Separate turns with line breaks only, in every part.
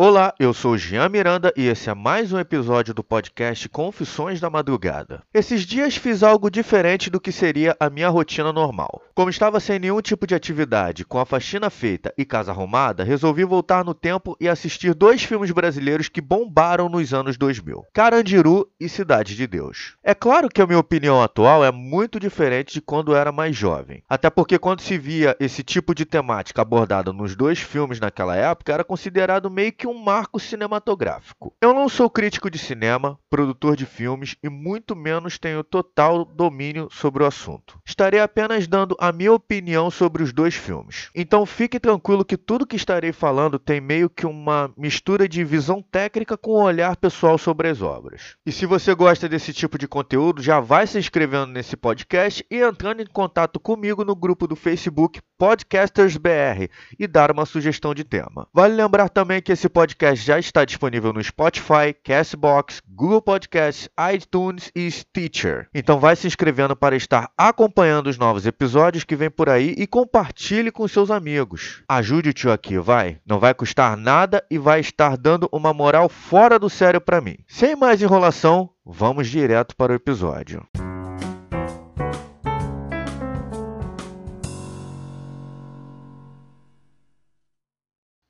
Olá, eu sou Jean Miranda e esse é mais um episódio do podcast Confissões da Madrugada. Esses dias fiz algo diferente do que seria a minha rotina normal. Como estava sem nenhum tipo de atividade, com a faxina feita e casa arrumada, resolvi voltar no tempo e assistir dois filmes brasileiros que bombaram nos anos 2000: Carandiru e Cidade de Deus. É claro que a minha opinião atual é muito diferente de quando era mais jovem, até porque quando se via esse tipo de temática abordada nos dois filmes naquela época, era considerado meio que um marco cinematográfico. Eu não sou crítico de cinema, produtor de filmes e muito menos tenho total domínio sobre o assunto. Estarei apenas dando a minha opinião sobre os dois filmes. Então fique tranquilo que tudo que estarei falando tem meio que uma mistura de visão técnica com um olhar pessoal sobre as obras. E se você gosta desse tipo de conteúdo, já vai se inscrevendo nesse podcast e entrando em contato comigo no grupo do Facebook Podcasters BR e dar uma sugestão de tema. Vale lembrar também que esse podcast já está disponível no Spotify, Castbox, Google Podcasts, iTunes e Stitcher. Então vai se inscrevendo para estar acompanhando os novos episódios que vem por aí e compartilhe com seus amigos. Ajude o tio aqui, vai. Não vai custar nada e vai estar dando uma moral fora do sério para mim. Sem mais enrolação, vamos direto para o episódio.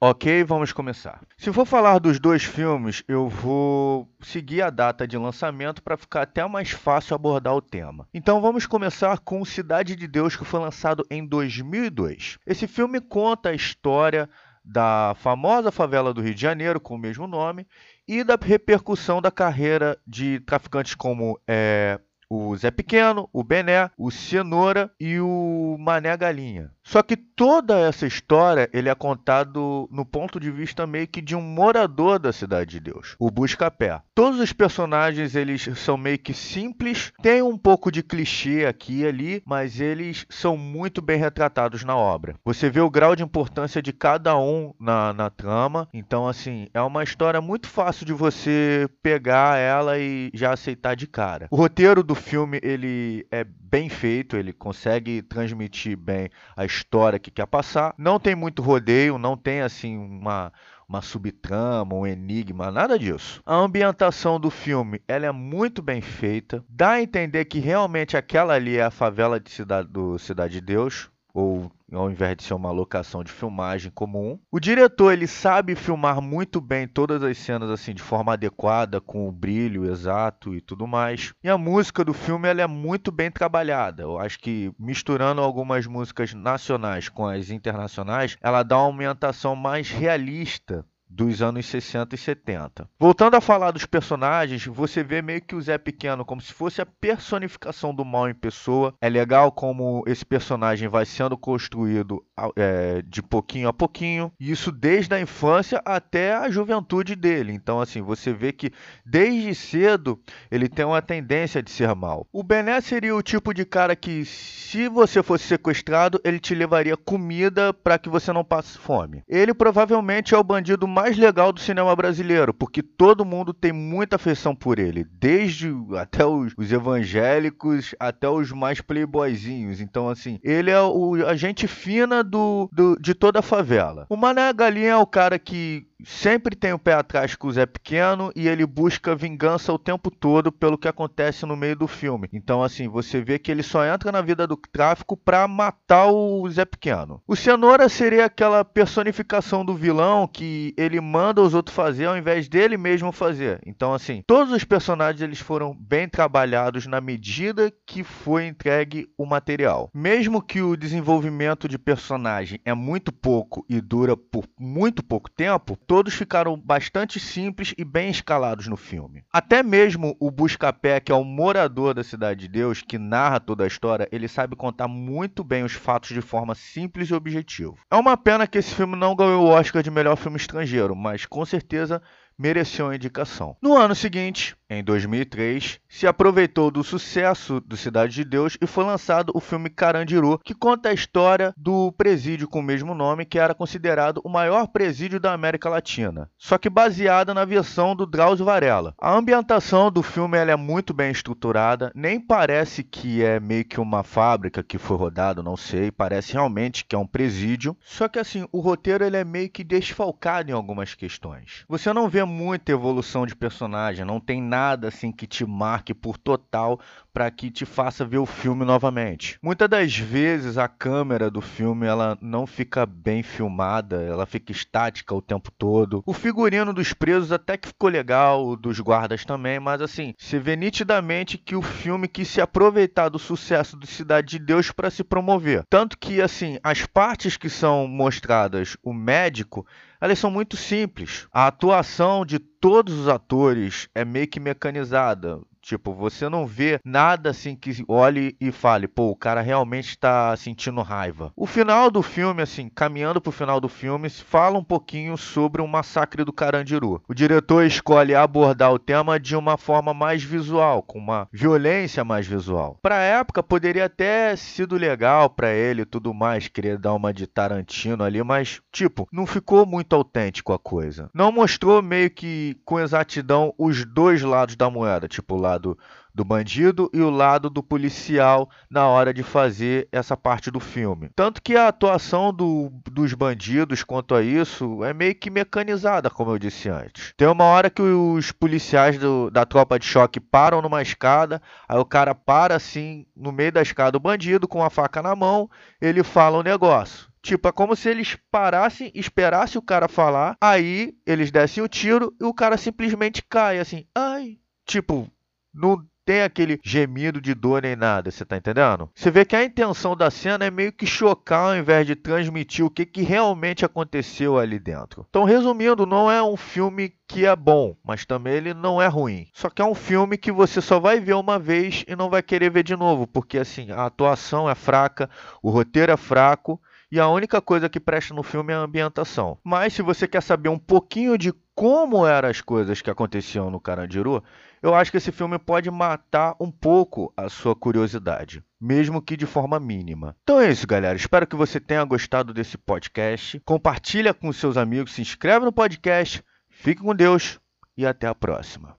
Ok, vamos começar. Se for falar dos dois filmes, eu vou seguir a data de lançamento para ficar até mais fácil abordar o tema. Então vamos começar com Cidade de Deus, que foi lançado em 2002. Esse filme conta a história da famosa favela do Rio de Janeiro, com o mesmo nome, e da repercussão da carreira de traficantes como é, o Zé Pequeno, o Bené, o Cenoura e o Mané Galinha. Só que toda essa história ele é contado no ponto de vista meio que de um morador da cidade de Deus, o Buscapé. Todos os personagens eles são meio que simples, tem um pouco de clichê aqui e ali, mas eles são muito bem retratados na obra. Você vê o grau de importância de cada um na, na trama, então assim é uma história muito fácil de você pegar ela e já aceitar de cara. O roteiro do filme ele é bem feito, ele consegue transmitir bem a história que quer passar. Não tem muito rodeio, não tem assim uma uma subtrama, um enigma, nada disso. A ambientação do filme ela é muito bem feita, dá a entender que realmente aquela ali é a favela de cidade, do Cidade de Deus, ou ao invés de ser uma locação de filmagem comum. O diretor ele sabe filmar muito bem todas as cenas assim de forma adequada, com o brilho exato e tudo mais. E a música do filme ela é muito bem trabalhada. Eu acho que misturando algumas músicas nacionais com as internacionais, ela dá uma ambientação mais realista dos anos 60 e 70. Voltando a falar dos personagens, você vê meio que o Zé Pequeno como se fosse a personificação do mal em pessoa. É legal como esse personagem vai sendo construído é, de pouquinho a pouquinho, isso desde a infância até a juventude dele. Então, assim, você vê que desde cedo ele tem uma tendência de ser mal. O Bené seria o tipo de cara que, se você fosse sequestrado, ele te levaria comida para que você não passe fome. Ele provavelmente é o bandido mais legal do cinema brasileiro, porque todo mundo tem muita afeição por ele, desde até os, os evangélicos até os mais playboyzinhos. Então, assim, ele é o, a gente fina do, do, de toda a favela. O Mané Galinha é o cara que sempre tem o pé atrás com o Zé Pequeno e ele busca vingança o tempo todo pelo que acontece no meio do filme. Então, assim, você vê que ele só entra na vida do tráfico pra matar o Zé Pequeno. O Cenoura seria aquela personificação do vilão que ele manda os outros fazer ao invés dele mesmo fazer. Então, assim, todos os personagens eles foram bem trabalhados na medida que foi entregue o material. Mesmo que o desenvolvimento de personagem é muito pouco e dura por muito pouco tempo, todos ficaram bastante simples e bem escalados no filme. Até mesmo o Buscapé, que é o morador da Cidade de Deus, que narra toda a história, ele sabe contar muito bem os fatos de forma simples e objetiva. É uma pena que esse filme não ganhou o Oscar de melhor filme estrangeiro, mas com certeza mereceu a indicação. No ano seguinte, em 2003, se aproveitou do sucesso do Cidade de Deus e foi lançado o filme Carandiru, que conta a história do presídio com o mesmo nome, que era considerado o maior presídio da América Latina, só que baseada na versão do Drauzio Varela. A ambientação do filme é muito bem estruturada, nem parece que é meio que uma fábrica que foi rodado, não sei, parece realmente que é um presídio. Só que assim, o roteiro ele é meio que desfalcado em algumas questões. Você não vê muita evolução de personagem, não tem nada assim que te marque por total para que te faça ver o filme novamente. Muitas das vezes a câmera do filme ela não fica bem filmada, ela fica estática o tempo todo. O figurino dos presos até que ficou legal, dos guardas também, mas assim, se vê nitidamente que o filme quis se aproveitar do sucesso do Cidade de Deus para se promover. Tanto que assim, as partes que são mostradas, o médico, elas são muito simples. A atuação de todos os atores é meio que mecanizada. Tipo, você não vê nada assim que olhe e fale, pô, o cara realmente está sentindo raiva. O final do filme, assim, caminhando pro final do filme, fala um pouquinho sobre o massacre do Carandiru. O diretor escolhe abordar o tema de uma forma mais visual, com uma violência mais visual. Pra época, poderia até sido legal para ele e tudo mais, querer dar uma de Tarantino ali, mas, tipo, não ficou muito autêntico a coisa. Não mostrou meio que com exatidão os dois lados da moeda, tipo, o lado lado do bandido e o lado do policial na hora de fazer essa parte do filme. Tanto que a atuação do, dos bandidos quanto a isso é meio que mecanizada, como eu disse antes. Tem uma hora que os policiais do, da tropa de choque param numa escada, aí o cara para assim no meio da escada, o bandido com a faca na mão, ele fala um negócio. Tipo, é como se eles parassem, esperassem o cara falar, aí eles dessem o tiro e o cara simplesmente cai assim. Ai. Tipo, não tem aquele gemido de dor nem nada, você tá entendendo? Você vê que a intenção da cena é meio que chocar ao invés de transmitir o que, que realmente aconteceu ali dentro. Então, resumindo, não é um filme que é bom, mas também ele não é ruim. Só que é um filme que você só vai ver uma vez e não vai querer ver de novo, porque assim, a atuação é fraca, o roteiro é fraco e a única coisa que presta no filme é a ambientação. Mas se você quer saber um pouquinho de como eram as coisas que aconteciam no Carandiru, eu acho que esse filme pode matar um pouco a sua curiosidade, mesmo que de forma mínima. Então é isso, galera. Espero que você tenha gostado desse podcast. Compartilha com seus amigos, se inscreve no podcast. Fique com Deus e até a próxima.